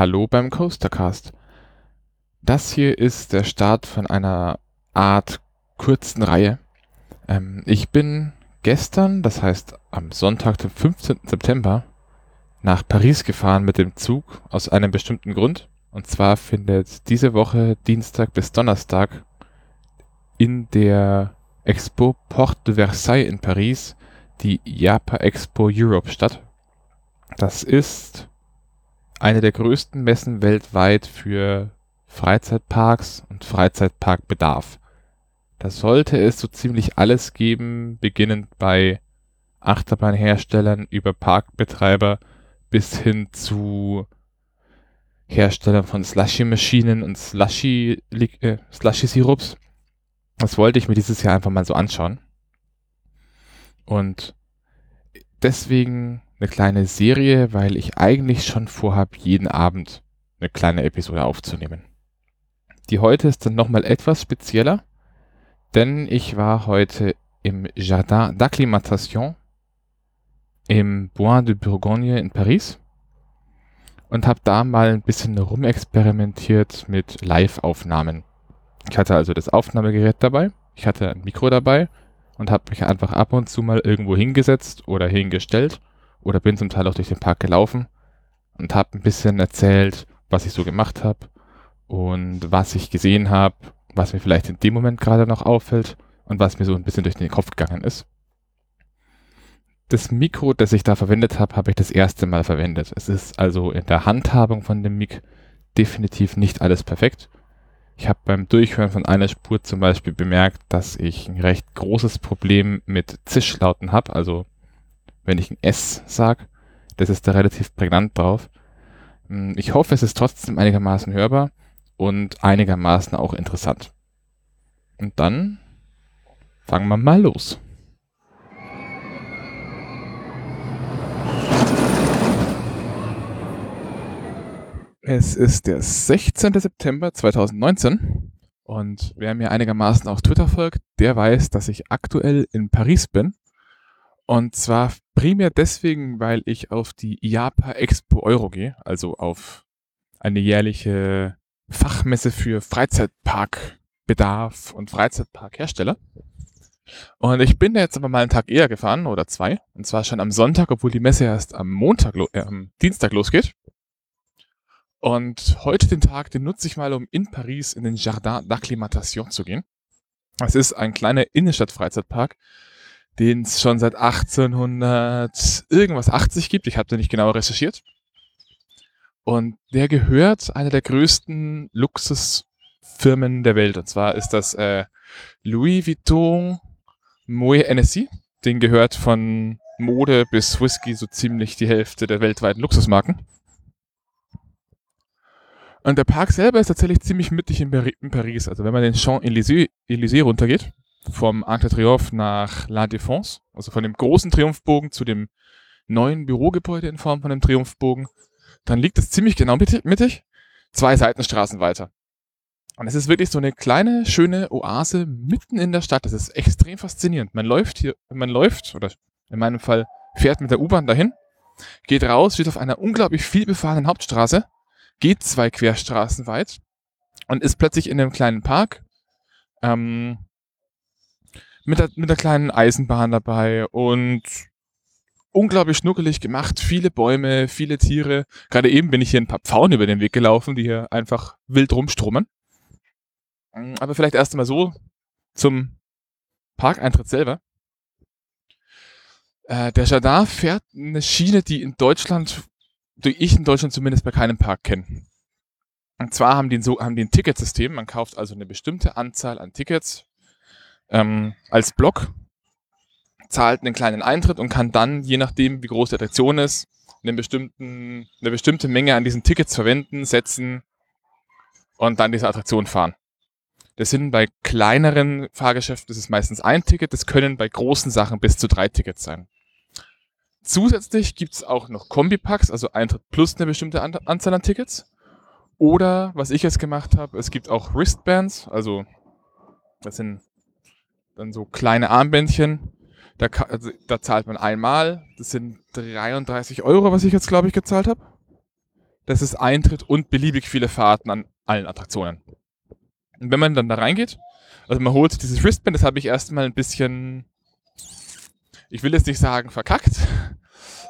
Hallo beim Coastercast. Das hier ist der Start von einer Art kurzen Reihe. Ähm, ich bin gestern, das heißt am Sonntag, dem 15. September, nach Paris gefahren mit dem Zug aus einem bestimmten Grund. Und zwar findet diese Woche Dienstag bis Donnerstag in der Expo Porte de Versailles in Paris die Japa Expo Europe statt. Das ist eine der größten Messen weltweit für Freizeitparks und Freizeitparkbedarf. Da sollte es so ziemlich alles geben, beginnend bei Achterbahnherstellern über Parkbetreiber bis hin zu Herstellern von Slushy-Maschinen und Slushy-Sirups. Äh, das wollte ich mir dieses Jahr einfach mal so anschauen. Und deswegen eine kleine Serie, weil ich eigentlich schon vorhabe, jeden Abend eine kleine Episode aufzunehmen. Die heute ist dann nochmal etwas spezieller, denn ich war heute im Jardin d'Acclimatation im Bois de Bourgogne in Paris und habe da mal ein bisschen rumexperimentiert mit Live-Aufnahmen. Ich hatte also das Aufnahmegerät dabei, ich hatte ein Mikro dabei und habe mich einfach ab und zu mal irgendwo hingesetzt oder hingestellt oder bin zum Teil auch durch den Park gelaufen und habe ein bisschen erzählt, was ich so gemacht habe und was ich gesehen habe, was mir vielleicht in dem Moment gerade noch auffällt und was mir so ein bisschen durch den Kopf gegangen ist. Das Mikro, das ich da verwendet habe, habe ich das erste Mal verwendet. Es ist also in der Handhabung von dem Mic definitiv nicht alles perfekt. Ich habe beim Durchhören von einer Spur zum Beispiel bemerkt, dass ich ein recht großes Problem mit Zischlauten habe, also wenn ich ein S sage. Das ist da relativ prägnant drauf. Hm, ich hoffe, es ist trotzdem einigermaßen hörbar und einigermaßen auch interessant. Und dann fangen wir mal los. Es ist der 16. September 2019 und wer mir einigermaßen auf Twitter folgt, der weiß, dass ich aktuell in Paris bin und zwar primär deswegen, weil ich auf die IAPA Expo Euro gehe, also auf eine jährliche Fachmesse für Freizeitparkbedarf und Freizeitparkhersteller. Und ich bin jetzt aber mal einen Tag eher gefahren oder zwei, und zwar schon am Sonntag, obwohl die Messe erst am Montag, äh, am Dienstag losgeht. Und heute den Tag, den nutze ich mal, um in Paris in den Jardin d'Acclimatation zu gehen. Es ist ein kleiner Innenstadt-Freizeitpark, den es schon seit 1800 irgendwas 80 gibt. Ich habe da nicht genau recherchiert. Und der gehört einer der größten Luxusfirmen der Welt. Und zwar ist das äh, Louis Vuitton Moet Hennessy. Den gehört von Mode bis Whisky so ziemlich die Hälfte der weltweiten Luxusmarken. Und der Park selber ist tatsächlich ziemlich mittig in, Paris. Also wenn man den Champs-Élysées runtergeht, vom Arc de Triomphe nach La Défense, also von dem großen Triumphbogen zu dem neuen Bürogebäude in Form von einem Triumphbogen, dann liegt es ziemlich genau mittig, zwei Seitenstraßen weiter. Und es ist wirklich so eine kleine, schöne Oase mitten in der Stadt. Das ist extrem faszinierend. Man läuft hier, man läuft, oder in meinem Fall fährt mit der U-Bahn dahin, geht raus, steht auf einer unglaublich viel befahrenen Hauptstraße, geht zwei Querstraßen weit und ist plötzlich in einem kleinen Park. Ähm, mit der, mit der kleinen Eisenbahn dabei und unglaublich schnuckelig gemacht, viele Bäume, viele Tiere. Gerade eben bin ich hier ein paar Pfauen über den Weg gelaufen, die hier einfach wild rumstrommen. Mm, aber vielleicht erst einmal so zum Parkeintritt selber. Äh, der Jardin fährt eine Schiene, die in Deutschland, die ich in Deutschland zumindest bei keinem Park kenne. Und zwar haben die, so, haben die ein Ticketsystem. Man kauft also eine bestimmte Anzahl an Tickets ähm, als Block, zahlt einen kleinen Eintritt und kann dann, je nachdem, wie groß die Attraktion ist, eine bestimmte Menge an diesen Tickets verwenden, setzen und dann diese Attraktion fahren. Das sind bei kleineren Fahrgeschäften, das ist meistens ein Ticket, das können bei großen Sachen bis zu drei Tickets sein. Zusätzlich gibt's auch noch Kombipacks, also Eintritt plus eine bestimmte Anzahl an Tickets. Oder, was ich jetzt gemacht habe, es gibt auch Wristbands, also das sind dann so kleine Armbändchen. Da, also, da zahlt man einmal. Das sind 33 Euro, was ich jetzt, glaube ich, gezahlt habe. das ist Eintritt und beliebig viele Fahrten an allen Attraktionen. Und wenn man dann da reingeht, also man holt dieses Wristband, das habe ich erstmal ein bisschen, ich will jetzt nicht sagen verkackt,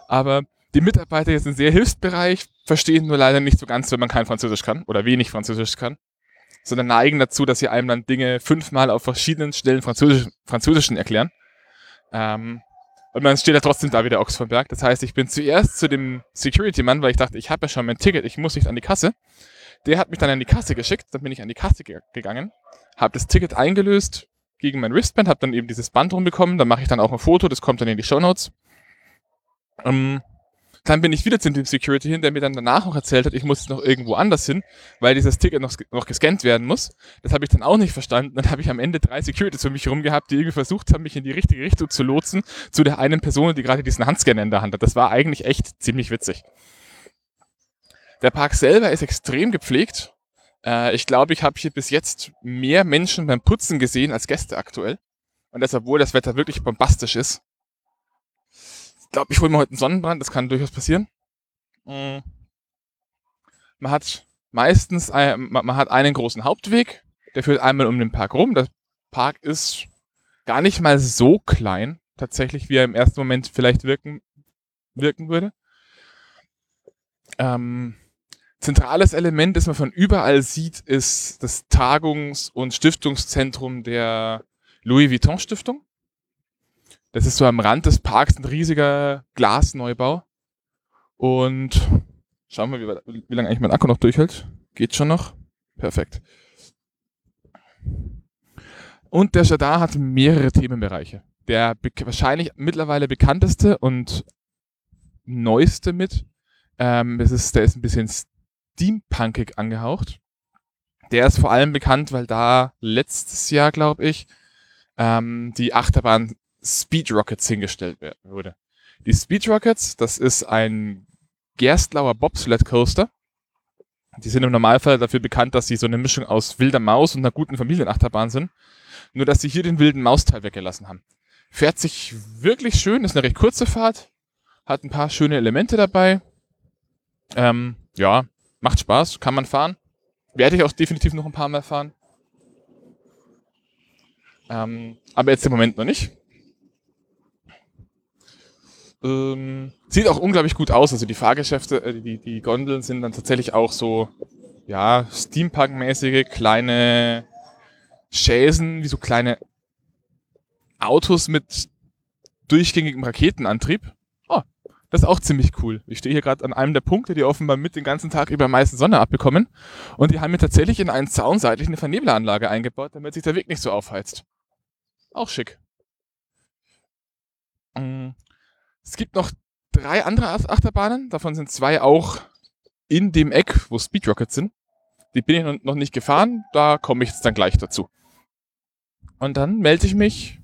aber die Mitarbeiter jetzt sind sehr hilfsbereich, verstehen nur leider nicht so ganz, wenn man kein Französisch kann oder wenig Französisch kann, sondern neigen dazu, dass sie einem dann Dinge fünfmal auf verschiedenen Stellen Französisch, Französischen erklären. Ähm, und man steht ja trotzdem da wie der Ochs vom Berg. Das heißt, ich bin zuerst zu dem Security-Mann, weil ich dachte, ich habe ja schon mein Ticket, ich muss nicht an die Kasse. Der hat mich dann an die Kasse geschickt, dann bin ich an die Kasse ge gegangen, habe das Ticket eingelöst gegen mein Wristband, habe dann eben dieses Band rumbekommen, dann mache ich dann auch ein Foto, das kommt dann in die Show Notes. Ähm, dann bin ich wieder zu dem Security hin, der mir dann danach noch erzählt hat, ich muss noch irgendwo anders hin, weil dieses Ticket noch, noch gescannt werden muss. Das habe ich dann auch nicht verstanden. Dann habe ich am Ende drei Securities für mich rum gehabt, die irgendwie versucht haben, mich in die richtige Richtung zu lotsen, zu der einen Person, die gerade diesen Handscanner in der Hand hat. Das war eigentlich echt ziemlich witzig. Der Park selber ist extrem gepflegt. Äh, ich glaube, ich habe hier bis jetzt mehr Menschen beim Putzen gesehen als Gäste aktuell. Und das, obwohl das Wetter wirklich bombastisch ist glaube, ich hole mir heute einen Sonnenbrand, das kann durchaus passieren. Mhm. Man hat meistens, ein, man hat einen großen Hauptweg, der führt einmal um den Park rum. Der Park ist gar nicht mal so klein, tatsächlich, wie er im ersten Moment vielleicht wirken, wirken würde. Ähm, zentrales Element, das man von überall sieht, ist das Tagungs- und Stiftungszentrum der Louis Vuitton Stiftung. Das ist so am Rand des Parks ein riesiger Glasneubau. Und schauen wir, wie, wie lange eigentlich mein Akku noch durchhält. Geht schon noch. Perfekt. Und der Jardin hat mehrere Themenbereiche. Der wahrscheinlich mittlerweile bekannteste und neueste mit, ähm, das ist, der ist ein bisschen steampunkig angehaucht. Der ist vor allem bekannt, weil da letztes Jahr, glaube ich, ähm, die Achterbahn Speed Rockets hingestellt wurde. Die Speed Rockets, das ist ein Gerstlauer Bobsled Coaster. Die sind im Normalfall dafür bekannt, dass sie so eine Mischung aus wilder Maus und einer guten Familienachterbahn sind. Nur, dass sie hier den wilden Mausteil weggelassen haben. Fährt sich wirklich schön, ist eine recht kurze Fahrt, hat ein paar schöne Elemente dabei. Ähm, ja, macht Spaß, kann man fahren. Werde ich auch definitiv noch ein paar Mal fahren. Ähm, aber jetzt im Moment noch nicht. Ähm, sieht auch unglaublich gut aus. Also die Fahrgeschäfte, äh, die, die Gondeln sind dann tatsächlich auch so, ja, Steampunk-mäßige kleine Schäsen, wie so kleine Autos mit durchgängigem Raketenantrieb. Oh, das ist auch ziemlich cool. Ich stehe hier gerade an einem der Punkte, die offenbar mit den ganzen Tag über meisten Sonne abbekommen. Und die haben mir tatsächlich in einen Zaun seitlich eine Vernebleranlage eingebaut, damit sich der Weg nicht so aufheizt. Auch schick. Es gibt noch drei andere Achterbahnen. Davon sind zwei auch in dem Eck, wo Speedrockets sind. Die bin ich noch nicht gefahren. Da komme ich jetzt dann gleich dazu. Und dann melde ich mich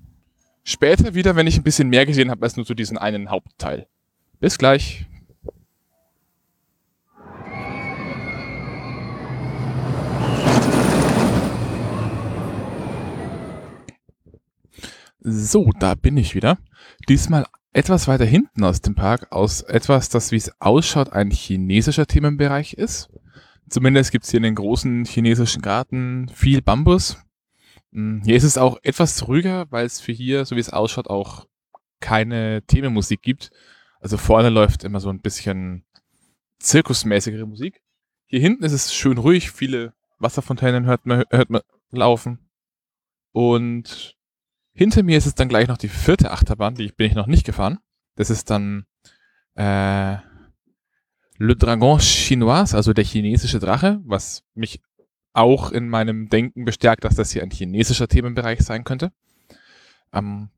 später wieder, wenn ich ein bisschen mehr gesehen habe als nur zu diesem einen Hauptteil. Bis gleich. So, da bin ich wieder. Diesmal etwas weiter hinten aus dem Park, aus etwas, das wie es ausschaut, ein chinesischer Themenbereich ist. Zumindest gibt es hier in den großen chinesischen Garten viel Bambus. Hm, hier ist es auch etwas ruhiger, weil es für hier, so wie es ausschaut, auch keine Themenmusik gibt. Also vorne läuft immer so ein bisschen zirkusmäßigere Musik. Hier hinten ist es schön ruhig, viele Wasserfontänen hört man, hört man laufen. Und hinter mir ist es dann gleich noch die vierte Achterbahn, die bin ich noch nicht gefahren. Das ist dann äh, Le Dragon Chinois, also der chinesische Drache, was mich auch in meinem Denken bestärkt, dass das hier ein chinesischer Themenbereich sein könnte. Ähm,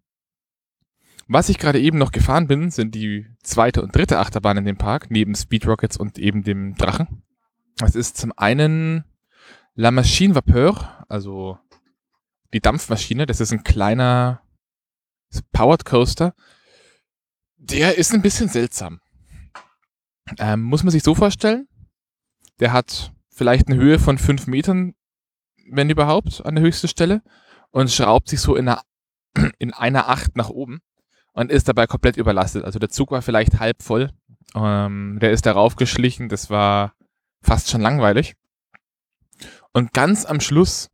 was ich gerade eben noch gefahren bin, sind die zweite und dritte Achterbahn in dem Park, neben Speed Rockets und eben dem Drachen. Es ist zum einen La Machine Vapeur, also die Dampfmaschine, das ist ein kleiner Powered Coaster. Der ist ein bisschen seltsam. Ähm, muss man sich so vorstellen, der hat vielleicht eine Höhe von fünf Metern, wenn überhaupt, an der höchsten Stelle und schraubt sich so in einer, in einer Acht nach oben und ist dabei komplett überlastet. Also der Zug war vielleicht halb voll. Ähm, der ist darauf geschlichen, das war fast schon langweilig. Und ganz am Schluss,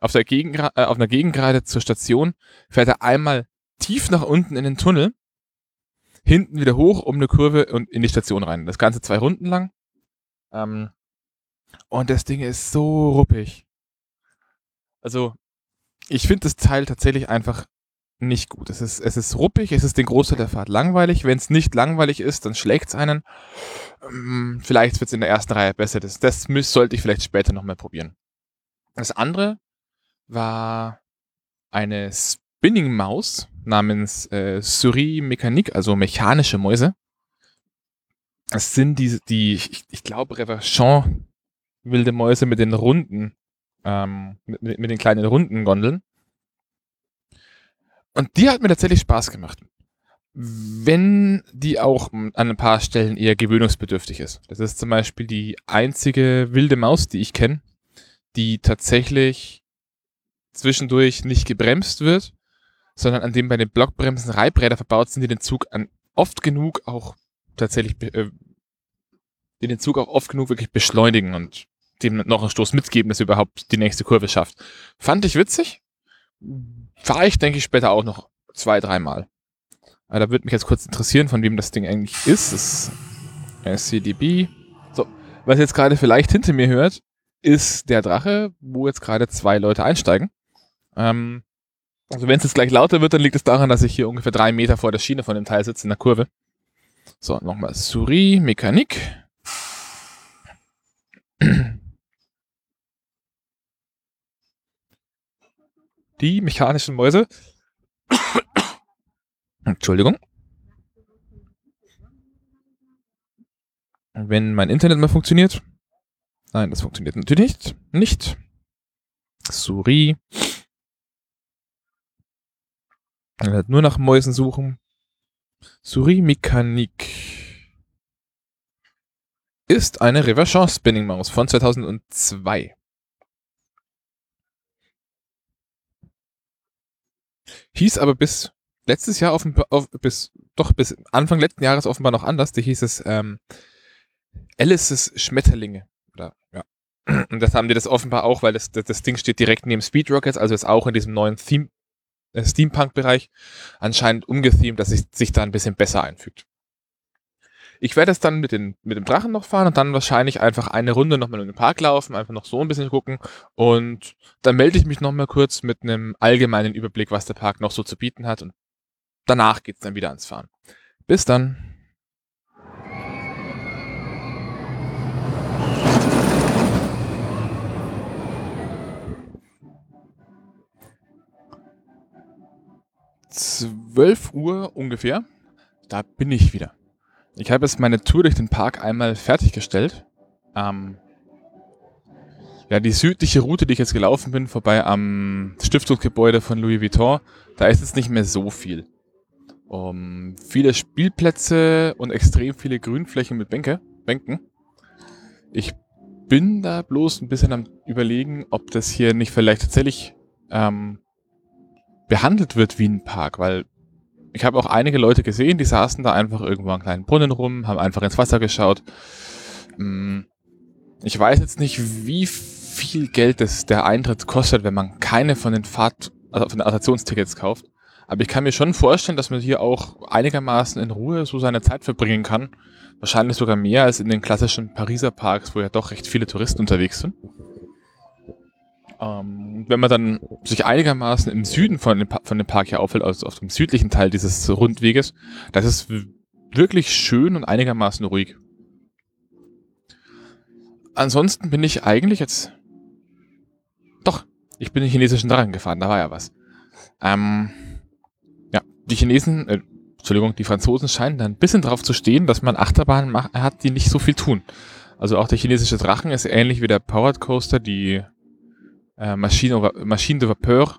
auf, der Gegengra äh, auf einer Gegengrade zur Station, fährt er einmal tief nach unten in den Tunnel, hinten wieder hoch um eine Kurve und in die Station rein. Das Ganze zwei Runden lang. Ähm, und das Ding ist so ruppig. Also, ich finde das Teil tatsächlich einfach nicht gut. Es ist, es ist ruppig, es ist den Großteil der Fahrt langweilig. Wenn es nicht langweilig ist, dann schlägt es einen. Ähm, vielleicht wird es in der ersten Reihe besser. Das, das müß, sollte ich vielleicht später nochmal probieren. Das andere war eine Spinning-Maus namens äh, Souris Mécanique, also mechanische Mäuse. Das sind die, die ich, ich glaube, Reverchon wilde Mäuse mit den runden, ähm, mit, mit den kleinen runden Gondeln. Und die hat mir tatsächlich Spaß gemacht. Wenn die auch an ein paar Stellen eher gewöhnungsbedürftig ist. Das ist zum Beispiel die einzige wilde Maus, die ich kenne, die tatsächlich zwischendurch nicht gebremst wird, sondern an dem bei den Blockbremsen Reibräder verbaut sind, die den Zug an oft genug auch tatsächlich, äh, die den Zug auch oft genug wirklich beschleunigen und dem noch einen Stoß mitgeben, dass er überhaupt die nächste Kurve schafft. Fand ich witzig. Fahre ich, denke ich, später auch noch zwei, dreimal. Aber da würde mich jetzt kurz interessieren, von wem das Ding eigentlich ist. Das ist SCDB. So, was jetzt gerade vielleicht hinter mir hört, ist der Drache, wo jetzt gerade zwei Leute einsteigen. Ähm, also wenn es jetzt gleich lauter wird, dann liegt es daran, dass ich hier ungefähr drei Meter vor der Schiene von dem Teil sitze in der Kurve. So, nochmal Souris, Mechanik. Die mechanischen Mäuse. Entschuldigung. Wenn mein Internet mal funktioniert. Nein, das funktioniert natürlich nicht. Nicht. Souris. Nur nach Mäusen suchen. Souris Mechanik ist eine Reverchon Spinning Maus von 2002. Hieß aber bis letztes Jahr offenbar, auf, bis, doch bis Anfang letzten Jahres offenbar noch anders. Da hieß es ähm, Alice's Schmetterlinge. Oder, ja. Und das haben die das offenbar auch, weil das, das, das Ding steht direkt neben Speed Rockets, also ist auch in diesem neuen Theme, Steampunk-Bereich anscheinend umgethemed, dass es sich da ein bisschen besser einfügt. Ich werde es dann mit, den, mit dem Drachen noch fahren und dann wahrscheinlich einfach eine Runde nochmal in den Park laufen, einfach noch so ein bisschen gucken und dann melde ich mich nochmal kurz mit einem allgemeinen Überblick, was der Park noch so zu bieten hat und danach geht's dann wieder ans Fahren. Bis dann. Zwölf Uhr ungefähr. Da bin ich wieder. Ich habe jetzt meine Tour durch den Park einmal fertiggestellt. Ähm, ja, die südliche Route, die ich jetzt gelaufen bin, vorbei am Stiftungsgebäude von Louis Vuitton, da ist jetzt nicht mehr so viel. Um, viele Spielplätze und extrem viele Grünflächen mit Bänke, Bänken. Ich bin da bloß ein bisschen am überlegen, ob das hier nicht vielleicht tatsächlich ähm, behandelt wird wie ein Park, weil ich habe auch einige Leute gesehen, die saßen da einfach irgendwo an kleinen Brunnen rum, haben einfach ins Wasser geschaut. Mm, ich weiß jetzt nicht, wie viel Geld das der Eintritt kostet, wenn man keine von den Fahrt, also von den Attraktionstickets kauft. Aber ich kann mir schon vorstellen, dass man hier auch einigermaßen in Ruhe so seine Zeit verbringen kann. Wahrscheinlich sogar mehr als in den klassischen Pariser Parks, wo ja doch recht viele Touristen unterwegs sind. Ähm, wenn man dann sich einigermaßen im Süden von dem, von dem Park hier aufhält, also auf dem südlichen Teil dieses Rundweges, das ist wirklich schön und einigermaßen ruhig. Ansonsten bin ich eigentlich jetzt. Doch, ich bin den chinesischen Drachen gefahren, da war ja was. Ähm, ja, die Chinesen, äh, Entschuldigung, die Franzosen scheinen da ein bisschen drauf zu stehen, dass man Achterbahnen hat, die nicht so viel tun. Also auch der chinesische Drachen ist ähnlich wie der Powered Coaster, die äh, Maschine, Maschine de Vapeur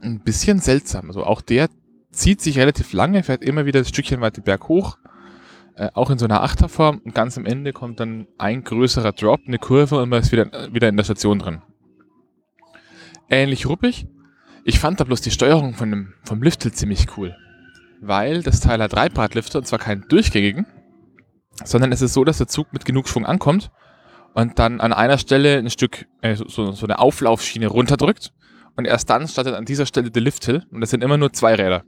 ein bisschen seltsam. Also auch der zieht sich relativ lange, fährt immer wieder ein Stückchen weiter berg hoch, äh, auch in so einer Achterform und ganz am Ende kommt dann ein größerer Drop, eine Kurve und man ist wieder, wieder in der Station drin. Ähnlich ruppig. Ich fand da bloß die Steuerung von dem, vom Liftel ziemlich cool, weil das Teil hat drei Bradlifter und zwar keinen durchgängigen, sondern es ist so, dass der Zug mit genug Schwung ankommt und dann an einer Stelle ein Stück, äh, so, so eine Auflaufschiene runterdrückt und erst dann startet an dieser Stelle der Lifthill und das sind immer nur zwei Räder.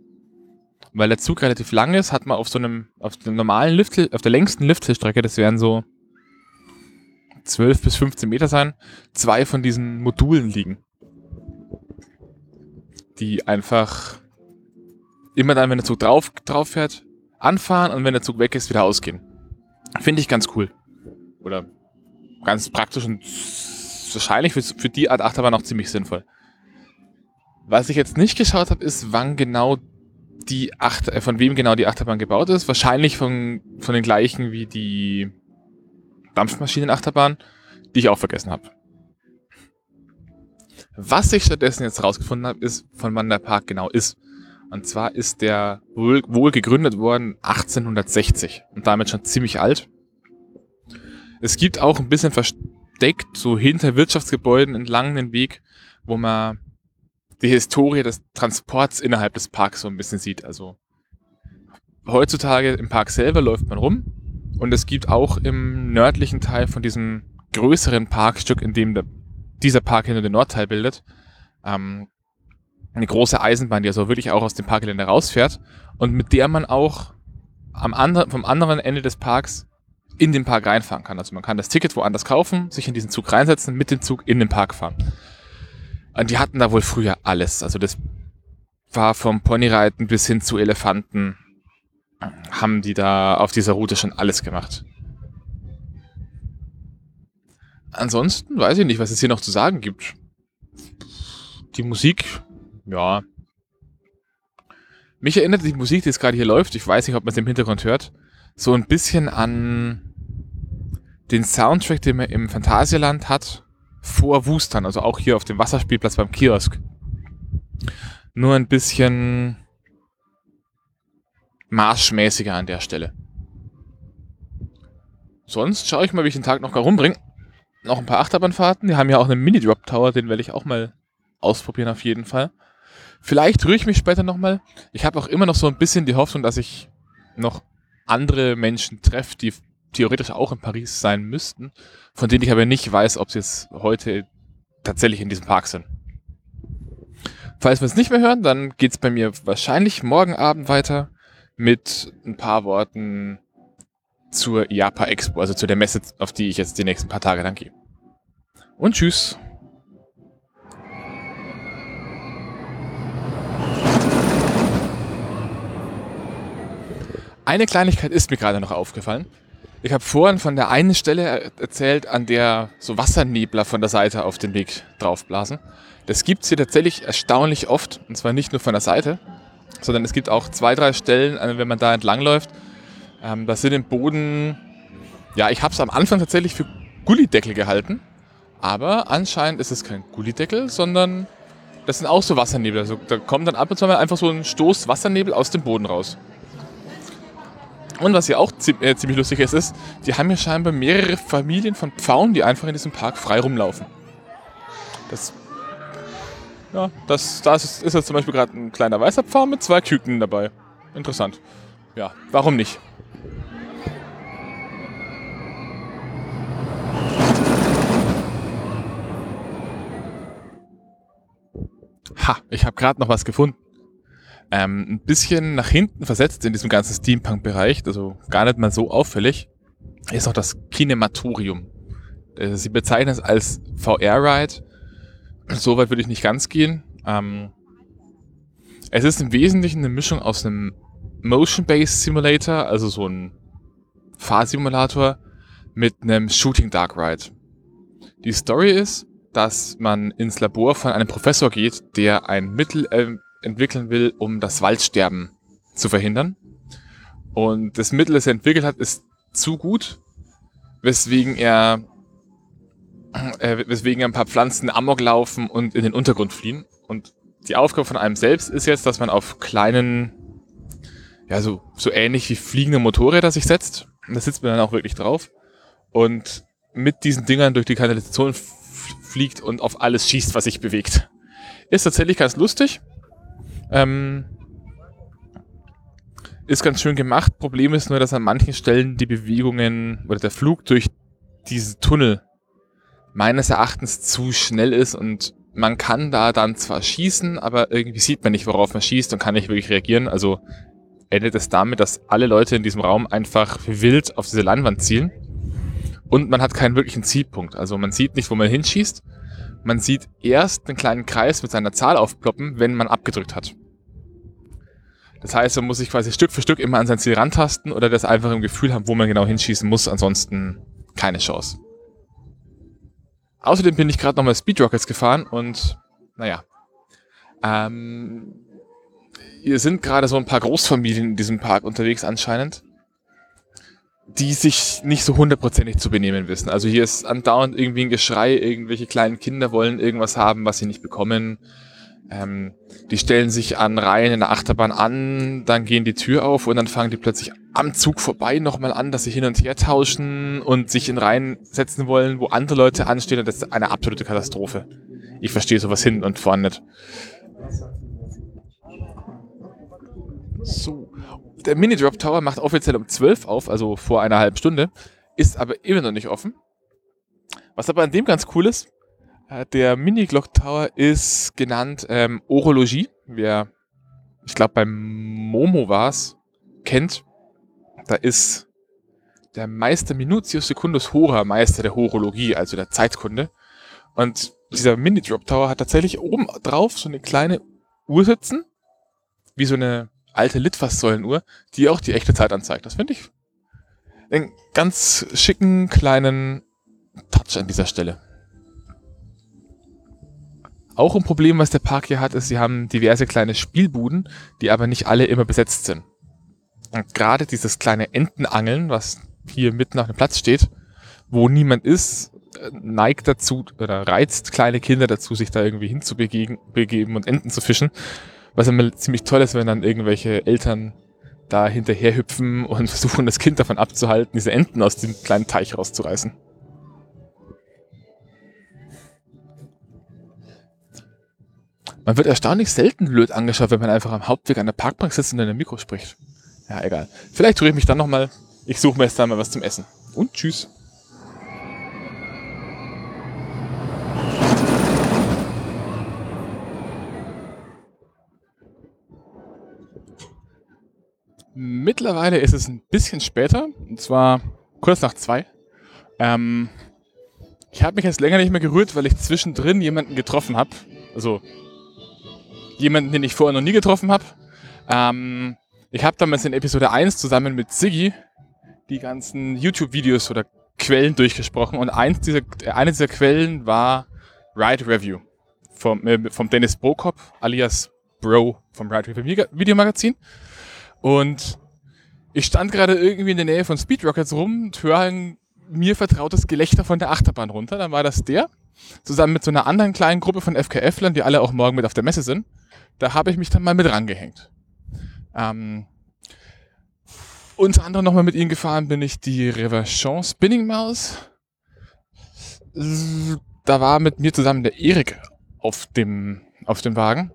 Weil der Zug relativ lang ist, hat man auf so einem, auf dem normalen Lifthill, auf der längsten Lifthillstrecke, das wären so 12 bis 15 Meter sein, zwei von diesen Modulen liegen. Die einfach immer dann, wenn der Zug drauf, drauf fährt, anfahren und wenn der Zug weg ist, wieder ausgehen. Finde ich ganz cool. Oder ganz praktisch und wahrscheinlich für, für die Art Achterbahn auch ziemlich sinnvoll. Was ich jetzt nicht geschaut habe, ist, wann genau die Achter, äh, von wem genau die Achterbahn gebaut ist. Wahrscheinlich von, von den gleichen wie die Dampfmaschinenachterbahn, die ich auch vergessen habe. Was ich stattdessen jetzt rausgefunden habe, ist, von wann der Park genau ist. Und zwar ist der wohl, wohl gegründet worden 1860 und damit schon ziemlich alt. Es gibt auch ein bisschen versteckt, so hinter Wirtschaftsgebäuden entlang den Weg, wo man die Historie des Transports innerhalb des Parks so ein bisschen sieht. Also heutzutage im Park selber läuft man rum und es gibt auch im nördlichen Teil von diesem größeren Parkstück, in dem der, dieser Park hinter den Nordteil bildet, ähm, eine große Eisenbahn, die also wirklich auch aus dem Parkgelände rausfährt und mit der man auch am anderen, vom anderen Ende des Parks in den Park reinfahren kann. Also man kann das Ticket woanders kaufen, sich in diesen Zug reinsetzen, mit dem Zug in den Park fahren. Und die hatten da wohl früher alles. Also das war vom Ponyreiten bis hin zu Elefanten, haben die da auf dieser Route schon alles gemacht. Ansonsten weiß ich nicht, was es hier noch zu sagen gibt. Die Musik ja. Mich erinnert die Musik, die jetzt gerade hier läuft, ich weiß nicht, ob man es im Hintergrund hört, so ein bisschen an den Soundtrack, den man im Phantasialand hat, vor Wustern, also auch hier auf dem Wasserspielplatz beim Kiosk. Nur ein bisschen marschmäßiger an der Stelle. Sonst schaue ich mal, wie ich den Tag noch rumbringe. Noch ein paar Achterbahnfahrten. Die haben ja auch einen Mini-Drop-Tower, den werde ich auch mal ausprobieren auf jeden Fall. Vielleicht rühre ich mich später nochmal. Ich habe auch immer noch so ein bisschen die Hoffnung, dass ich noch andere Menschen treffe, die theoretisch auch in Paris sein müssten, von denen ich aber nicht weiß, ob sie jetzt heute tatsächlich in diesem Park sind. Falls wir es nicht mehr hören, dann geht es bei mir wahrscheinlich morgen Abend weiter mit ein paar Worten zur Japa Expo, also zu der Messe, auf die ich jetzt die nächsten paar Tage dann gehe. Und tschüss. Eine Kleinigkeit ist mir gerade noch aufgefallen. Ich habe vorhin von der einen Stelle erzählt, an der so Wassernebler von der Seite auf den Weg draufblasen. Das gibt's hier tatsächlich erstaunlich oft. Und zwar nicht nur von der Seite, sondern es gibt auch zwei, drei Stellen, wenn man da entlangläuft. Ähm, das sind im Boden, ja, ich habe es am Anfang tatsächlich für Gullideckel gehalten. Aber anscheinend ist es kein Gullideckel, sondern das sind auch so Wassernebel. Also da kommt dann ab und zu mal einfach so ein Stoß Wassernebel aus dem Boden raus. Und was ja auch äh, ziemlich lustig ist, ist, die haben hier scheinbar mehrere Familien von Pfauen, die einfach in diesem Park frei rumlaufen. Das, ja, das, das ist, ist jetzt zum Beispiel gerade ein kleiner weißer Pfau mit zwei Küken dabei. Interessant. Ja, warum nicht? Ha, ich habe gerade noch was gefunden. Ähm, ein bisschen nach hinten versetzt in diesem ganzen Steampunk-Bereich, also gar nicht mal so auffällig, ist noch das Kinematorium. Äh, sie bezeichnen es als VR-Ride. So weit würde ich nicht ganz gehen. Ähm, es ist im Wesentlichen eine Mischung aus einem Motion-Based Simulator, also so ein Fahrsimulator, mit einem Shooting Dark Ride. Die Story ist, dass man ins Labor von einem Professor geht, der ein Mittel äh, entwickeln will, um das Waldsterben zu verhindern. Und das Mittel, das er entwickelt hat, ist zu gut, weswegen er, äh, weswegen ein paar Pflanzen Amok laufen und in den Untergrund fliehen. Und die Aufgabe von einem selbst ist jetzt, dass man auf kleinen, ja, so, so ähnlich wie fliegende Motorräder sich setzt. Und da sitzt man dann auch wirklich drauf. Und mit diesen Dingern durch die Kanalisation fliegt und auf alles schießt, was sich bewegt. Ist tatsächlich ganz lustig. Ähm, ist ganz schön gemacht. Problem ist nur, dass an manchen Stellen die Bewegungen oder der Flug durch diese Tunnel meines Erachtens zu schnell ist und man kann da dann zwar schießen, aber irgendwie sieht man nicht, worauf man schießt und kann nicht wirklich reagieren. Also endet es damit, dass alle Leute in diesem Raum einfach wild auf diese Leinwand zielen und man hat keinen wirklichen Zielpunkt. Also man sieht nicht, wo man hinschießt. Man sieht erst einen kleinen Kreis mit seiner Zahl aufploppen, wenn man abgedrückt hat. Das heißt, man muss sich quasi Stück für Stück immer an sein Ziel rantasten oder das einfach im Gefühl haben, wo man genau hinschießen muss, ansonsten keine Chance. Außerdem bin ich gerade nochmal Speedrockets gefahren und naja, ähm, hier sind gerade so ein paar Großfamilien in diesem Park unterwegs anscheinend, die sich nicht so hundertprozentig zu benehmen wissen. Also hier ist andauernd irgendwie ein Geschrei, irgendwelche kleinen Kinder wollen irgendwas haben, was sie nicht bekommen. Ähm, die stellen sich an Reihen in der Achterbahn an, dann gehen die Tür auf und dann fangen die plötzlich am Zug vorbei nochmal an, dass sie hin und her tauschen und sich in Reihen setzen wollen, wo andere Leute anstehen und das ist eine absolute Katastrophe. Ich verstehe sowas hin und vorne nicht. So. Der Mini-Drop Tower macht offiziell um 12 auf, also vor einer halben Stunde, ist aber immer noch nicht offen. Was aber an dem ganz cool ist, äh, der Mini-Glock Tower ist genannt ähm, Orologie. Wer, ich glaube, beim Momo war es, kennt. Da ist der Meister Minutius Secundus Hora Meister der Horologie, also der Zeitkunde. Und dieser Mini-Drop Tower hat tatsächlich oben drauf so eine kleine Uhr sitzen, wie so eine alte Litfaßsäulenuhr, die auch die echte Zeit anzeigt. Das finde ich einen ganz schicken kleinen Touch an dieser Stelle. Auch ein Problem, was der Park hier hat, ist, sie haben diverse kleine Spielbuden, die aber nicht alle immer besetzt sind. Und gerade dieses kleine Entenangeln, was hier mitten auf dem Platz steht, wo niemand ist, neigt dazu oder reizt kleine Kinder dazu, sich da irgendwie hinzubegeben und Enten zu fischen. Was immer ziemlich toll ist, wenn dann irgendwelche Eltern da hinterher hüpfen und versuchen, das Kind davon abzuhalten, diese Enten aus dem kleinen Teich rauszureißen. Man wird erstaunlich selten blöd angeschaut, wenn man einfach am Hauptweg an der Parkbank sitzt und in einem Mikro spricht. Ja, egal. Vielleicht tue ich mich dann nochmal. Ich suche mir jetzt da mal was zum Essen. Und tschüss. Mittlerweile ist es ein bisschen später, und zwar kurz nach zwei. Ähm, ich habe mich jetzt länger nicht mehr gerührt, weil ich zwischendrin jemanden getroffen habe. Also jemanden, den ich vorher noch nie getroffen habe. Ähm, ich habe damals in Episode 1 zusammen mit Siggy die ganzen YouTube-Videos oder Quellen durchgesprochen und eins dieser, eine dieser Quellen war Ride Review vom, äh, vom Dennis Bokop alias Bro vom Ride Review Videomagazin. Und ich stand gerade irgendwie in der Nähe von Speed Rockets rum und höre ein mir vertrautes Gelächter von der Achterbahn runter. Dann war das der, zusammen mit so einer anderen kleinen Gruppe von FKF-Lern, die alle auch morgen mit auf der Messe sind da habe ich mich dann mal mit rangehängt. Ähm, unter anderem nochmal mit ihnen gefahren bin ich die Reverchon Spinning Mouse. Da war mit mir zusammen der Erik auf dem, auf dem Wagen.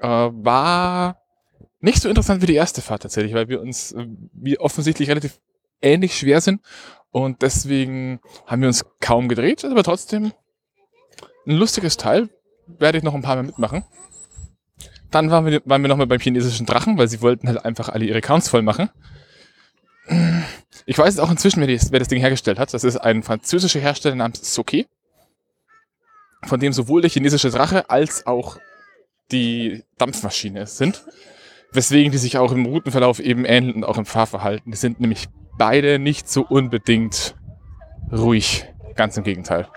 Äh, war nicht so interessant wie die erste Fahrt tatsächlich, weil wir uns äh, wir offensichtlich relativ ähnlich schwer sind und deswegen haben wir uns kaum gedreht, aber trotzdem ein lustiges Teil. Werde ich noch ein paar Mal mitmachen. Dann waren wir, waren wir nochmal beim chinesischen Drachen, weil sie wollten halt einfach alle ihre Accounts voll machen. Ich weiß auch inzwischen, wer, die, wer das Ding hergestellt hat. Das ist ein französischer Hersteller namens Soke, von dem sowohl der chinesische Drache als auch die Dampfmaschine sind. Weswegen die sich auch im Routenverlauf eben ähneln und auch im Fahrverhalten. Die sind nämlich beide nicht so unbedingt ruhig. Ganz im Gegenteil.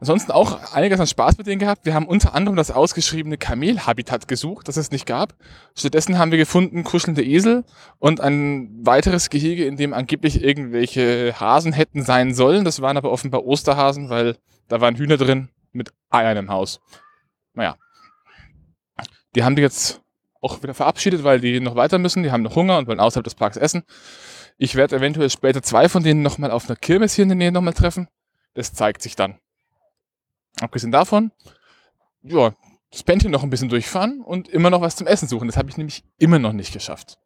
Ansonsten auch einiges an Spaß mit denen gehabt. Wir haben unter anderem das ausgeschriebene Kamelhabitat gesucht, das es nicht gab. Stattdessen haben wir gefunden kuschelnde Esel und ein weiteres Gehege, in dem angeblich irgendwelche Hasen hätten sein sollen. Das waren aber offenbar Osterhasen, weil da waren Hühner drin mit Eiern im Haus. Naja. Die haben die jetzt auch wieder verabschiedet, weil die noch weiter müssen. Die haben noch Hunger und wollen außerhalb des Parks essen. Ich werde eventuell später zwei von denen nochmal auf einer Kirmes hier in der Nähe nochmal treffen. Das zeigt sich dann. Abgesehen davon, ja, das Bändchen noch ein bisschen durchfahren und immer noch was zum Essen suchen. Das habe ich nämlich immer noch nicht geschafft.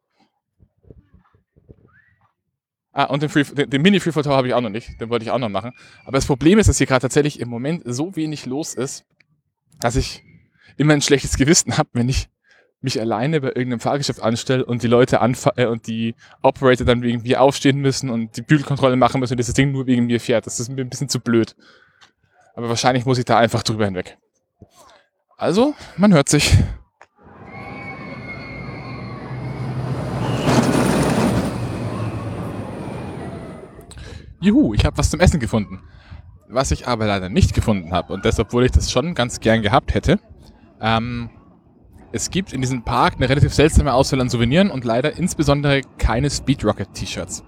Ah, und den, Free, den, den Mini Freefall Tower habe ich auch noch nicht. Den wollte ich auch noch machen. Aber das Problem ist, dass hier gerade tatsächlich im Moment so wenig los ist, dass ich immer ein schlechtes Gewissen habe, wenn ich mich alleine bei irgendeinem Fahrgeschäft anstelle und die Leute äh, und die Operator dann wegen mir aufstehen müssen und die Bügelkontrolle machen müssen und dieses Ding nur wegen mir fährt. Das ist mir ein bisschen zu blöd. Aber wahrscheinlich muss ich da einfach drüber hinweg. Also, man hört sich. Juhu, ich habe was zum Essen gefunden. Was ich aber leider nicht gefunden habe und deshalb, obwohl ich das schon ganz gern gehabt hätte. Ähm, es gibt in diesem Park eine relativ seltsame Auswahl an Souveniren und leider insbesondere keine Speedrocket T-Shirts.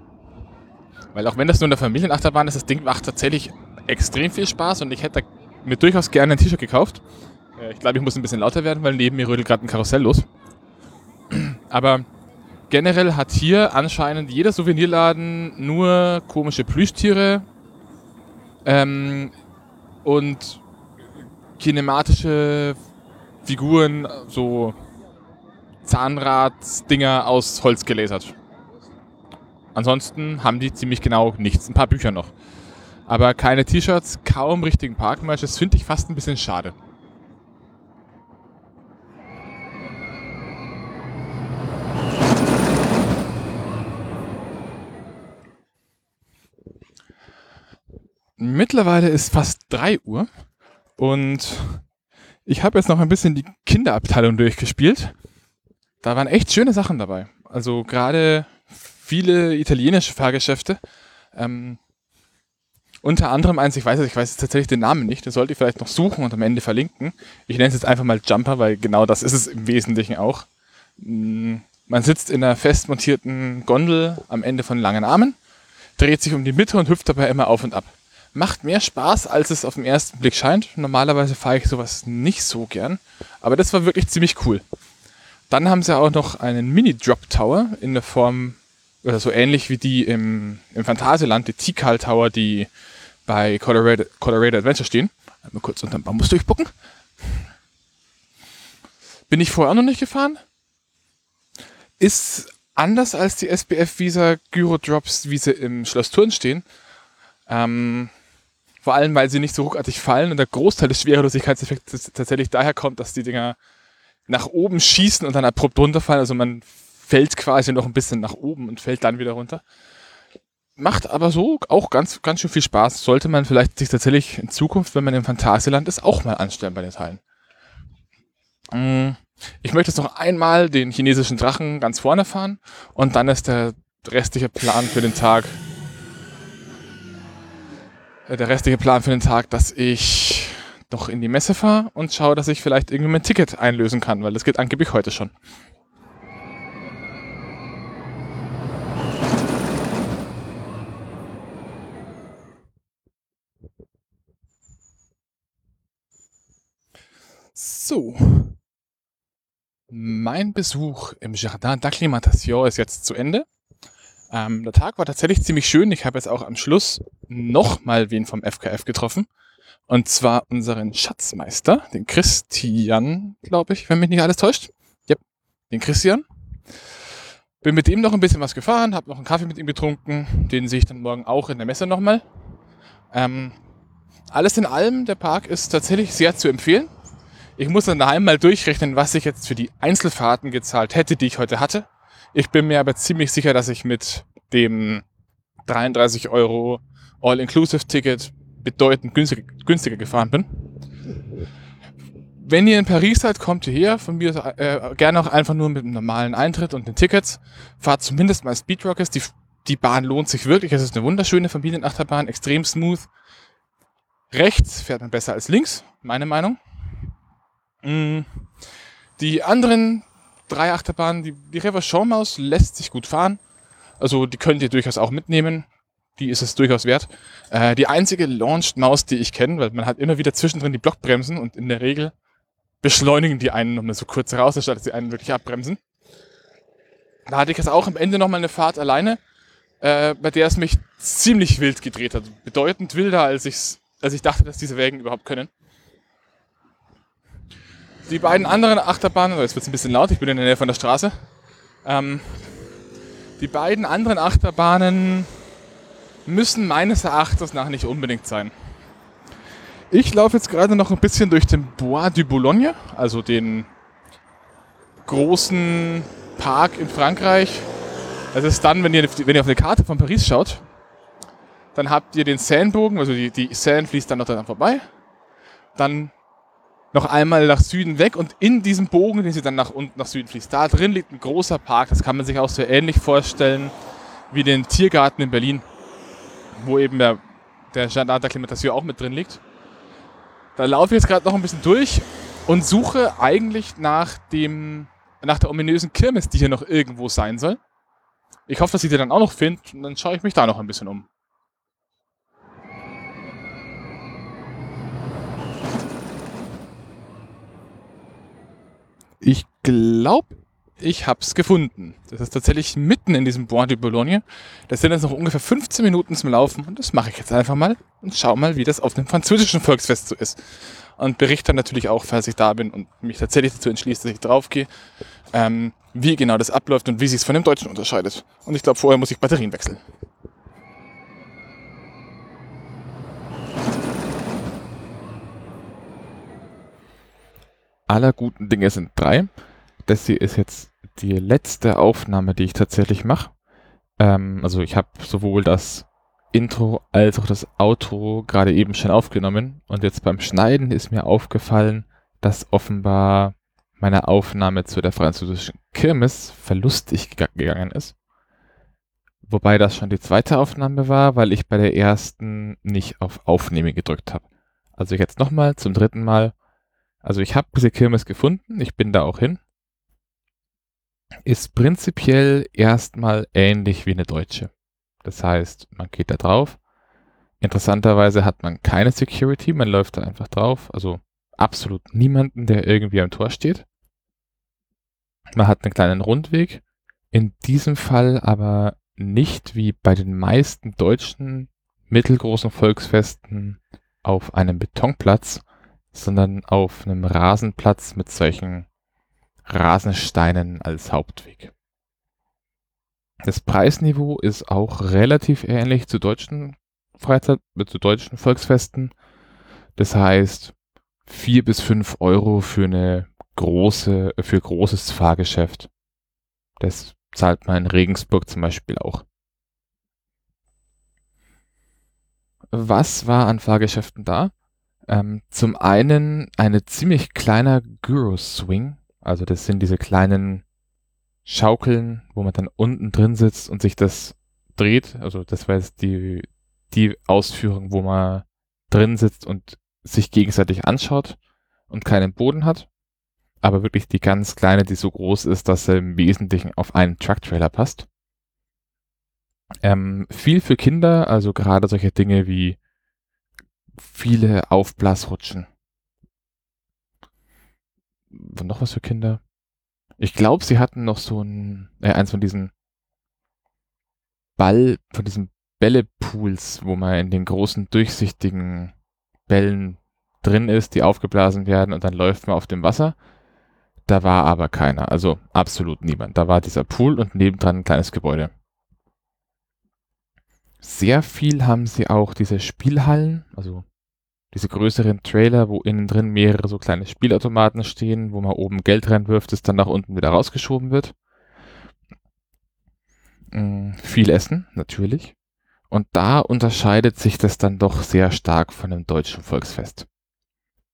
Weil auch wenn das nur eine Familienachterbahn ist, das Ding macht tatsächlich extrem viel Spaß und ich hätte mir durchaus gerne ein T-Shirt gekauft. Äh, ich glaube, ich muss ein bisschen lauter werden, weil neben mir rödelt gerade ein Karussell los. Aber generell hat hier anscheinend jeder Souvenirladen nur komische Plüschtiere ähm, und kinematische Figuren, so Zahnrad-Dinger aus Holz gelasert. Ansonsten haben die ziemlich genau nichts. Ein paar Bücher noch. Aber keine T-Shirts, kaum richtigen Parkmerch. Das finde ich fast ein bisschen schade. Mittlerweile ist fast 3 Uhr und ich habe jetzt noch ein bisschen die Kinderabteilung durchgespielt. Da waren echt schöne Sachen dabei. Also gerade viele italienische Fahrgeschäfte. Ähm, unter anderem eins, ich weiß ich weiß tatsächlich den Namen nicht, den sollte ich vielleicht noch suchen und am Ende verlinken. Ich nenne es jetzt einfach mal Jumper, weil genau das ist es im Wesentlichen auch. Mm, man sitzt in einer fest montierten Gondel am Ende von langen Armen, dreht sich um die Mitte und hüpft dabei immer auf und ab macht mehr Spaß, als es auf den ersten Blick scheint. Normalerweise fahre ich sowas nicht so gern, aber das war wirklich ziemlich cool. Dann haben sie auch noch einen Mini-Drop Tower in der Form, oder so ähnlich wie die im, im Phantasialand, die Tikal Tower, die bei Colorado, Colorado Adventure stehen. Mal kurz unter den Bambus durchbucken. Bin ich vorher auch noch nicht gefahren. Ist anders als die SBF Visa Gyro Drops, wie sie im Schloss Thurn stehen. Ähm, vor allem, weil sie nicht so ruckartig fallen und der Großteil des Schwerelosigkeitseffekts tatsächlich daher kommt, dass die Dinger nach oben schießen und dann abrupt runterfallen. Also man fällt quasi noch ein bisschen nach oben und fällt dann wieder runter. Macht aber so auch ganz, ganz schön viel Spaß. Sollte man vielleicht sich tatsächlich in Zukunft, wenn man im Phantasialand ist, auch mal anstellen bei den Teilen. Mm, ich möchte jetzt noch einmal den chinesischen Drachen ganz vorne fahren und dann ist der restliche Plan für den Tag der restliche Plan für den Tag, dass ich noch in die Messe fahre und schaue, dass ich vielleicht irgendwie mein Ticket einlösen kann, weil das geht angeblich heute schon. So. Mein Besuch im Jardin d'Acclimatation ist jetzt zu Ende. Ähm, der Tag war tatsächlich ziemlich schön. Ich habe jetzt auch am Schluss nochmal wen vom FKF getroffen. Und zwar unseren Schatzmeister, den Christian, glaube ich, wenn mich nicht alles täuscht. Yep, den Christian. Bin mit ihm noch ein bisschen was gefahren, habe noch einen Kaffee mit ihm getrunken. Den sehe ich dann morgen auch in der Messe nochmal. Ähm, alles in allem, der Park ist tatsächlich sehr zu empfehlen. Ich muss dann daheim mal durchrechnen, was ich jetzt für die Einzelfahrten gezahlt hätte, die ich heute hatte. Ich bin mir aber ziemlich sicher, dass ich mit dem 33 Euro All-Inclusive-Ticket bedeutend günstiger, günstiger gefahren bin. Wenn ihr in Paris seid, kommt ihr her. Von mir äh, gerne auch einfach nur mit einem normalen Eintritt und den Tickets. Fahrt zumindest mal Speedrockers. Die, die Bahn lohnt sich wirklich. Es ist eine wunderschöne Familienachterbahn, extrem smooth. Rechts fährt man besser als links, meine Meinung. Mm. Die anderen drei Achterbahnen. Die, die Reverchon Maus lässt sich gut fahren. Also die könnt ihr durchaus auch mitnehmen. Die ist es durchaus wert. Äh, die einzige Launched Maus, die ich kenne, weil man hat immer wieder zwischendrin die Blockbremsen und in der Regel beschleunigen die einen nochmal so kurz raus, anstatt dass sie einen wirklich abbremsen. Da hatte ich jetzt auch am Ende nochmal eine Fahrt alleine, äh, bei der es mich ziemlich wild gedreht hat. Bedeutend wilder, als, ich's, als ich dachte, dass diese Wägen überhaupt können. Die beiden anderen Achterbahnen, jetzt wird es ein bisschen laut, ich bin in der Nähe von der Straße. Ähm, die beiden anderen Achterbahnen müssen meines Erachtens nach nicht unbedingt sein. Ich laufe jetzt gerade noch ein bisschen durch den Bois du Boulogne, also den großen Park in Frankreich. Das ist dann, wenn ihr, wenn ihr auf eine Karte von Paris schaut, dann habt ihr den Seinebogen, also die, die Seine fließt dann noch daran vorbei. Dann noch einmal nach Süden weg und in diesem Bogen, den sie dann nach unten nach Süden fließt, da drin liegt ein großer Park. Das kann man sich auch so ähnlich vorstellen wie den Tiergarten in Berlin, wo eben der, der Jardin d'Acclimatation auch mit drin liegt. Da laufe ich jetzt gerade noch ein bisschen durch und suche eigentlich nach dem, nach der ominösen Kirmes, die hier noch irgendwo sein soll. Ich hoffe, dass ich die dann auch noch finde und dann schaue ich mich da noch ein bisschen um. Ich glaube, ich habe es gefunden. Das ist tatsächlich mitten in diesem Bois de Boulogne. Das sind jetzt noch ungefähr 15 Minuten zum Laufen und das mache ich jetzt einfach mal und schau mal, wie das auf dem französischen Volksfest so ist. Und berichte dann natürlich auch, falls ich da bin und mich tatsächlich dazu entschließe, dass ich draufgehe, ähm, wie genau das abläuft und wie sich es von dem Deutschen unterscheidet. Und ich glaube, vorher muss ich Batterien wechseln. Aller guten Dinge sind drei. Das hier ist jetzt die letzte Aufnahme, die ich tatsächlich mache. Ähm, also ich habe sowohl das Intro als auch das Outro gerade eben schon aufgenommen und jetzt beim Schneiden ist mir aufgefallen, dass offenbar meine Aufnahme zu der französischen Kirmes verlustig gegangen ist. Wobei das schon die zweite Aufnahme war, weil ich bei der ersten nicht auf Aufnehmen gedrückt habe. Also jetzt nochmal zum dritten Mal also ich habe diese Kirmes gefunden, ich bin da auch hin. Ist prinzipiell erstmal ähnlich wie eine deutsche. Das heißt, man geht da drauf. Interessanterweise hat man keine Security, man läuft da einfach drauf. Also absolut niemanden, der irgendwie am Tor steht. Man hat einen kleinen Rundweg. In diesem Fall aber nicht wie bei den meisten deutschen mittelgroßen Volksfesten auf einem Betonplatz, sondern auf einem Rasenplatz mit solchen Rasensteinen als Hauptweg. Das Preisniveau ist auch relativ ähnlich zu deutschen Freizeit, zu deutschen Volksfesten. Das heißt, vier bis fünf Euro für eine große, für großes Fahrgeschäft. Das zahlt man in Regensburg zum Beispiel auch. Was war an Fahrgeschäften da? Ähm, zum einen eine ziemlich kleiner Gyro-Swing. Also das sind diese kleinen Schaukeln, wo man dann unten drin sitzt und sich das dreht. Also das war jetzt die, die Ausführung, wo man drin sitzt und sich gegenseitig anschaut und keinen Boden hat. Aber wirklich die ganz kleine, die so groß ist, dass sie im Wesentlichen auf einen Trucktrailer passt. Ähm, viel für Kinder, also gerade solche Dinge wie viele Aufblasrutschen. Und noch was für Kinder? Ich glaube, sie hatten noch so ein, äh, eins von diesen Ball, von diesen Bällepools, wo man in den großen durchsichtigen Bällen drin ist, die aufgeblasen werden und dann läuft man auf dem Wasser. Da war aber keiner, also absolut niemand. Da war dieser Pool und nebendran ein kleines Gebäude. Sehr viel haben sie auch diese Spielhallen, also diese größeren Trailer, wo innen drin mehrere so kleine Spielautomaten stehen, wo man oben Geld reinwirft, das dann nach unten wieder rausgeschoben wird. Mhm, viel Essen, natürlich. Und da unterscheidet sich das dann doch sehr stark von einem deutschen Volksfest.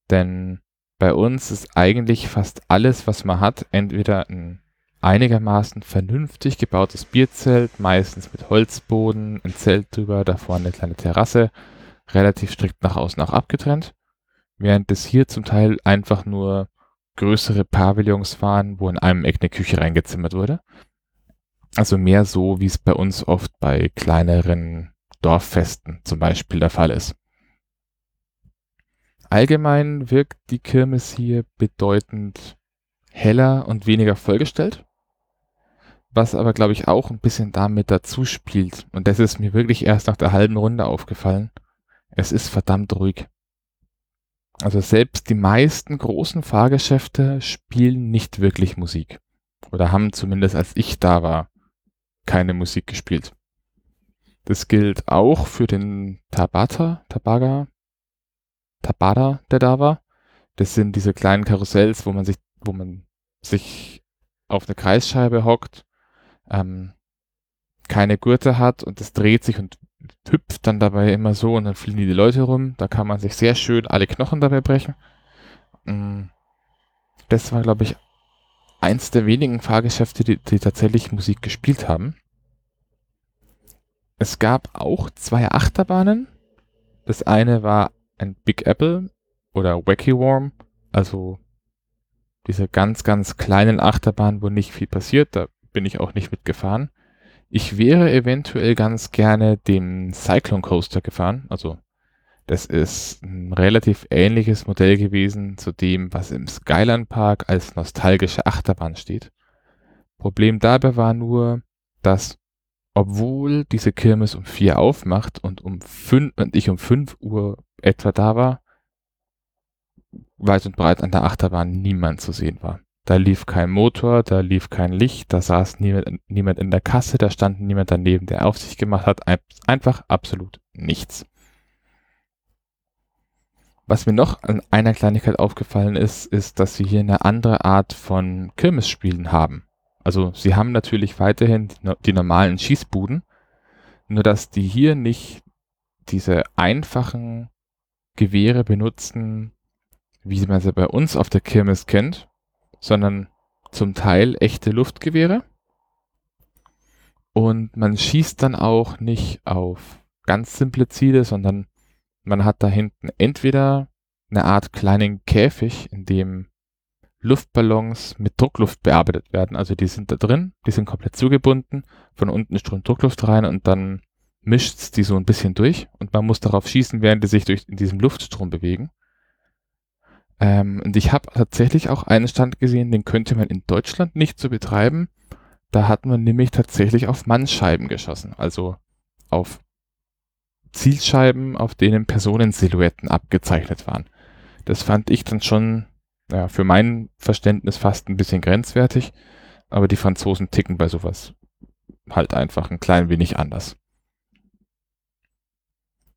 Denn bei uns ist eigentlich fast alles, was man hat, entweder ein einigermaßen vernünftig gebautes Bierzelt, meistens mit Holzboden, ein Zelt drüber, davor eine kleine Terrasse, relativ strikt nach außen auch abgetrennt, während es hier zum Teil einfach nur größere Pavillons waren, wo in einem Eck eine Küche reingezimmert wurde. Also mehr so, wie es bei uns oft bei kleineren Dorffesten zum Beispiel der Fall ist. Allgemein wirkt die Kirmes hier bedeutend heller und weniger vollgestellt was aber, glaube ich, auch ein bisschen damit dazu spielt. Und das ist mir wirklich erst nach der halben Runde aufgefallen. Es ist verdammt ruhig. Also selbst die meisten großen Fahrgeschäfte spielen nicht wirklich Musik. Oder haben zumindest als ich da war keine Musik gespielt. Das gilt auch für den Tabata, Tabaga, Tabada, der da war. Das sind diese kleinen Karussells, wo man sich, wo man sich auf eine Kreisscheibe hockt, ähm, keine Gurte hat und es dreht sich und hüpft dann dabei immer so und dann fliegen die Leute rum. Da kann man sich sehr schön alle Knochen dabei brechen. Mm, das war, glaube ich, eins der wenigen Fahrgeschäfte, die, die tatsächlich Musik gespielt haben. Es gab auch zwei Achterbahnen. Das eine war ein Big Apple oder Wacky Worm, also diese ganz, ganz kleinen Achterbahnen, wo nicht viel passiert. Da bin ich auch nicht mitgefahren. Ich wäre eventuell ganz gerne den Cyclone Coaster gefahren. Also das ist ein relativ ähnliches Modell gewesen zu dem, was im Skyline Park als nostalgische Achterbahn steht. Problem dabei war nur, dass obwohl diese Kirmes um vier aufmacht und um fünf und ich um fünf Uhr etwa da war, weit und breit an der Achterbahn niemand zu sehen war. Da lief kein Motor, da lief kein Licht, da saß niemand, niemand in der Kasse, da stand niemand daneben, der Aufsicht gemacht hat. Einfach absolut nichts. Was mir noch an einer Kleinigkeit aufgefallen ist, ist, dass sie hier eine andere Art von Kirmesspielen haben. Also sie haben natürlich weiterhin die, die normalen Schießbuden, nur dass die hier nicht diese einfachen Gewehre benutzen, wie man sie bei uns auf der Kirmes kennt, sondern zum Teil echte Luftgewehre. Und man schießt dann auch nicht auf ganz simple Ziele, sondern man hat da hinten entweder eine Art kleinen Käfig, in dem Luftballons mit Druckluft bearbeitet werden. Also die sind da drin, die sind komplett zugebunden, von unten strömt Druckluft rein und dann mischt es die so ein bisschen durch und man muss darauf schießen, während die sich durch in diesem Luftstrom bewegen. Ähm, und ich habe tatsächlich auch einen Stand gesehen, den könnte man in Deutschland nicht so betreiben. Da hat man nämlich tatsächlich auf Mannscheiben geschossen, also auf Zielscheiben, auf denen Personensilhouetten abgezeichnet waren. Das fand ich dann schon ja, für mein Verständnis fast ein bisschen grenzwertig, aber die Franzosen ticken bei sowas halt einfach ein klein wenig anders.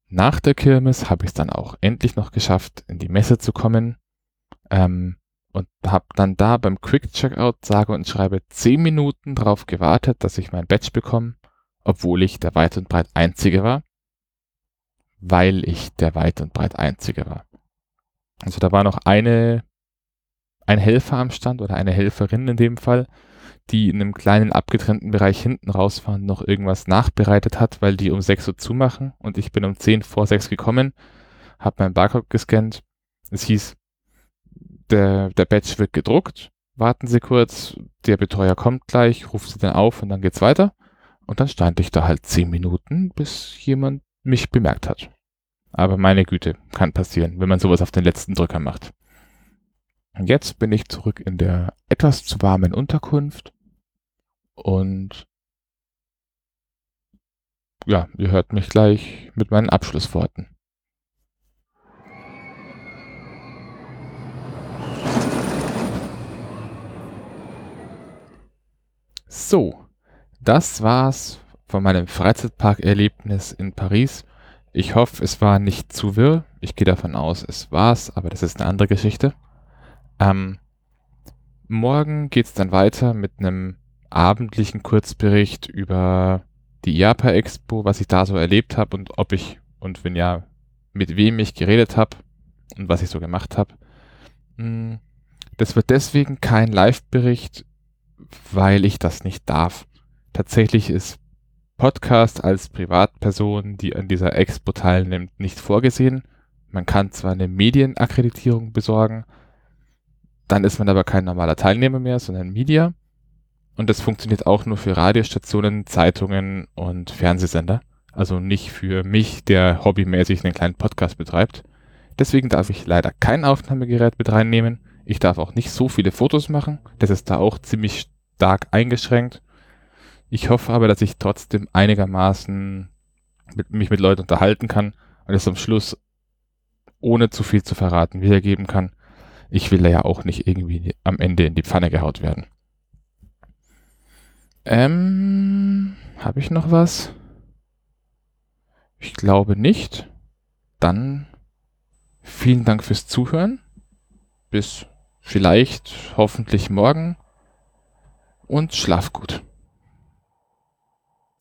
Nach der Kirmes habe ich es dann auch endlich noch geschafft, in die Messe zu kommen ähm, und habe dann da beim Quick Checkout sage und schreibe 10 Minuten drauf gewartet, dass ich mein Badge bekomme, obwohl ich der weit und breit Einzige war, weil ich der weit und breit Einzige war. Also da war noch eine ein Helfer am Stand oder eine Helferin in dem Fall, die in einem kleinen abgetrennten Bereich hinten rausfahren noch irgendwas nachbereitet hat, weil die um 6 Uhr zumachen und ich bin um 10 vor 6 gekommen, habe meinen Barcode gescannt. Es hieß, der, der Badge wird gedruckt, warten Sie kurz, der Betreuer kommt gleich, ruft Sie dann auf und dann geht's weiter. Und dann stand ich da halt 10 Minuten, bis jemand mich bemerkt hat. Aber meine Güte, kann passieren, wenn man sowas auf den letzten Drücker macht. Und jetzt bin ich zurück in der etwas zu warmen Unterkunft und ja, ihr hört mich gleich mit meinen Abschlussworten. So, das war's von meinem Freizeitparkerlebnis in Paris. Ich hoffe, es war nicht zu wirr. Ich gehe davon aus, es war's, aber das ist eine andere Geschichte. Ähm, morgen geht es dann weiter mit einem abendlichen Kurzbericht über die IAPA Expo, was ich da so erlebt habe und ob ich und wenn ja, mit wem ich geredet habe und was ich so gemacht habe. Hm, das wird deswegen kein Live-Bericht, weil ich das nicht darf. Tatsächlich ist Podcast als Privatperson, die an dieser Expo teilnimmt, nicht vorgesehen. Man kann zwar eine Medienakkreditierung besorgen, dann ist man aber kein normaler Teilnehmer mehr, sondern Media. Und das funktioniert auch nur für Radiostationen, Zeitungen und Fernsehsender. Also nicht für mich, der hobbymäßig einen kleinen Podcast betreibt. Deswegen darf ich leider kein Aufnahmegerät mit reinnehmen. Ich darf auch nicht so viele Fotos machen. Das ist da auch ziemlich stark eingeschränkt. Ich hoffe aber, dass ich trotzdem einigermaßen mit, mich mit Leuten unterhalten kann und es am Schluss ohne zu viel zu verraten, wiedergeben kann. Ich will ja auch nicht irgendwie am Ende in die Pfanne gehaut werden. Ähm, habe ich noch was? Ich glaube nicht. Dann vielen Dank fürs Zuhören. Bis vielleicht, hoffentlich morgen. Und schlaf gut.